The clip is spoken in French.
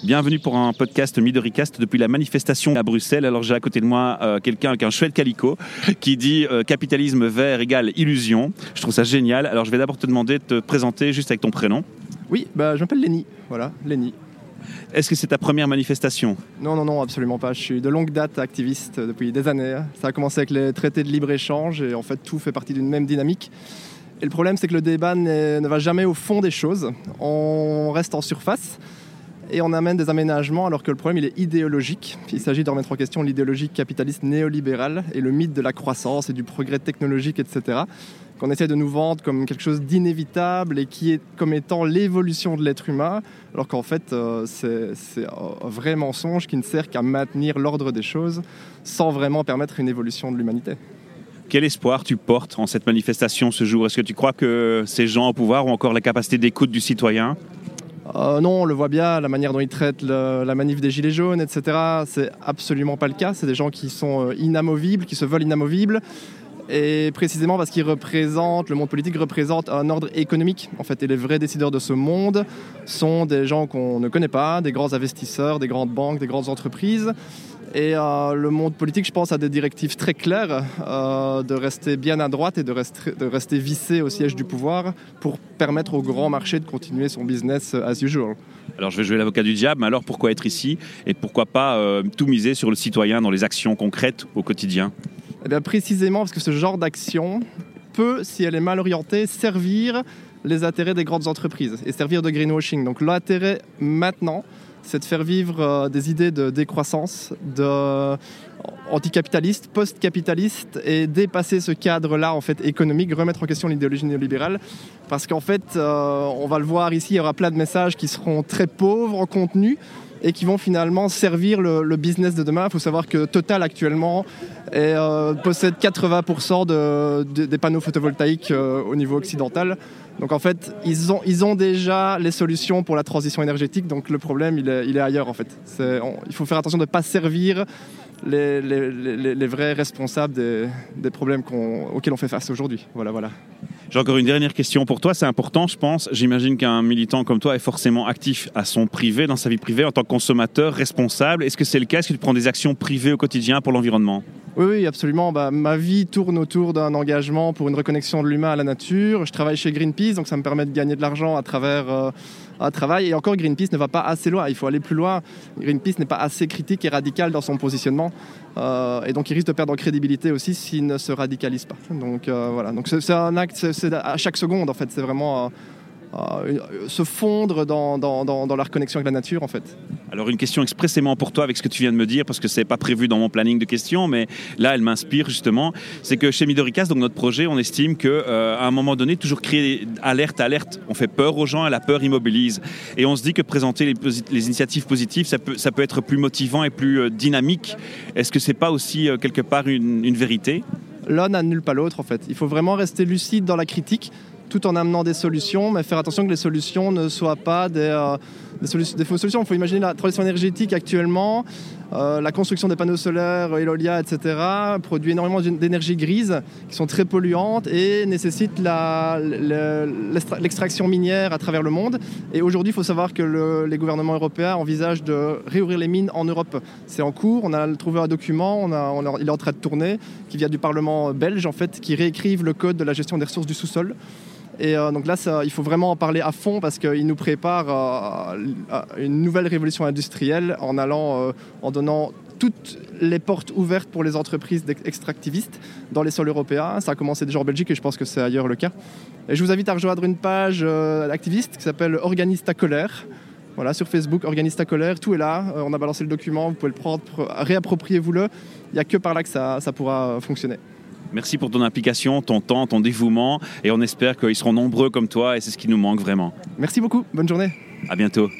Bienvenue pour un podcast Midoricast depuis la manifestation à Bruxelles. Alors j'ai à côté de moi euh, quelqu'un avec un chouette calico qui dit euh, capitalisme vert égale illusion. Je trouve ça génial. Alors je vais d'abord te demander de te présenter juste avec ton prénom. Oui, bah, je m'appelle Lenny. Voilà, Lenny. Est-ce que c'est ta première manifestation? Non, non, non, absolument pas. Je suis de longue date activiste depuis des années. Ça a commencé avec les traités de libre-échange et en fait tout fait partie d'une même dynamique. Et le problème, c'est que le débat ne va jamais au fond des choses. On reste en surface et on amène des aménagements alors que le problème il est idéologique. Il s'agit de remettre en question l'idéologie capitaliste néolibérale et le mythe de la croissance et du progrès technologique, etc. Qu'on essaie de nous vendre comme quelque chose d'inévitable et qui est comme étant l'évolution de l'être humain, alors qu'en fait euh, c'est un vrai mensonge qui ne sert qu'à maintenir l'ordre des choses sans vraiment permettre une évolution de l'humanité. Quel espoir tu portes en cette manifestation ce jour? Est-ce que tu crois que ces gens au pouvoir ont encore la capacité d'écoute du citoyen? Euh, non, on le voit bien, la manière dont ils traitent la manif des Gilets jaunes, etc. C'est absolument pas le cas. C'est des gens qui sont euh, inamovibles, qui se veulent inamovibles. Et précisément parce qu'ils représentent, le monde politique représente un ordre économique. En fait, et les vrais décideurs de ce monde sont des gens qu'on ne connaît pas, des grands investisseurs, des grandes banques, des grandes entreprises. Et euh, le monde politique, je pense, a des directives très claires euh, de rester bien à droite et de rester, de rester vissé au siège du pouvoir pour permettre au grand marché de continuer son business as usual. Alors je vais jouer l'avocat du diable, mais alors pourquoi être ici et pourquoi pas euh, tout miser sur le citoyen dans les actions concrètes au quotidien? Eh bien, Précisément parce que ce genre d'action peut, si elle est mal orientée, servir les intérêts des grandes entreprises et servir de greenwashing. Donc l'intérêt maintenant, c'est de faire vivre euh, des idées de décroissance, de anticapitaliste, post-capitaliste et dépasser ce cadre-là en fait économique, remettre en question l'idéologie néolibérale, parce qu'en fait, euh, on va le voir ici, il y aura plein de messages qui seront très pauvres en contenu et qui vont finalement servir le, business de demain. Il faut savoir que Total actuellement euh, possède 80% des panneaux photovoltaïques au niveau occidental. Donc en fait, ils ont, ils ont déjà les solutions pour la transition énergétique, donc le problème, il il est ailleurs en fait. il faut faire attention de ne pas servir les, les, les, vrais responsables des, des problèmes auxquels on fait face aujourd'hui. Voilà, voilà. J'ai encore une dernière question pour toi, c'est important je pense. J'imagine qu'un militant comme toi est forcément actif à son privé, dans sa vie privée, en tant que consommateur responsable. Est-ce que c'est le cas? Est-ce que tu prends des actions privées au quotidien pour l'environnement? Oui, oui, absolument. Bah, ma vie tourne autour d'un engagement pour une reconnexion de l'humain à la nature. Je travaille chez Greenpeace, donc ça me permet de gagner de l'argent à travers euh, un travail. Et encore, Greenpeace ne va pas assez loin. Il faut aller plus loin. Greenpeace n'est pas assez critique et radical dans son positionnement. Euh, et donc, il risque de perdre en crédibilité aussi s'il ne se radicalise pas. Donc, euh, voilà. Donc, c'est un acte, à chaque seconde, en fait. C'est vraiment se fondre dans, dans, dans, la reconnexion avec la nature en fait. Alors une question expressément pour toi avec ce que tu viens de me dire parce que c'est pas prévu dans mon planning de questions mais là elle m'inspire justement. C'est que chez Midoricas donc notre projet on estime que euh, à un moment donné toujours créer alerte alerte on fait peur aux gens et la peur immobilise. Et on se dit que présenter les, les initiatives positives ça peut, ça peut être plus motivant et plus euh, dynamique. Est-ce que c'est pas aussi euh, quelque part une, une vérité? L'un n'annule pas l'autre en fait. Il faut vraiment rester lucide dans la critique tout en amenant des solutions, mais faire attention que les solutions ne soient pas des, euh, des, fausses solutions. Il faut imaginer la transition énergétique actuellement, euh, la construction des panneaux solaires, Elolia, etc., produit énormément d'énergie grise qui sont très polluantes et nécessitent l'extraction minière à travers le monde. Et aujourd'hui, il faut savoir que les gouvernements européens envisagent de réouvrir les mines en Europe. C'est en cours, on a trouvé un document, il est en train de tourner, qui vient du Parlement belge, en fait, qui réécrive le code de la gestion des ressources du sous-sol. Et euh, donc là, il faut vraiment en parler à fond parce qu'il nous prépare à une nouvelle révolution industrielle en allant, euh, en donnant toutes les portes ouvertes pour les entreprises extractivistes dans les sols européens. Ça a commencé déjà en Belgique et je pense que c'est ailleurs le cas. Et je vous invite à rejoindre une page euh, activiste qui s'appelle Organista Colère. Voilà, sur Facebook, Organista Colère, tout est là. on a balancé le document, vous pouvez le prendre, réappropriez-vous-le. Il n'y a que par là que ça pourra fonctionner. Merci pour ton implication, ton temps, ton dévouement et on espère qu'ils seront nombreux comme toi et c'est ce qui nous manque vraiment. Merci beaucoup, bonne journée. À bientôt.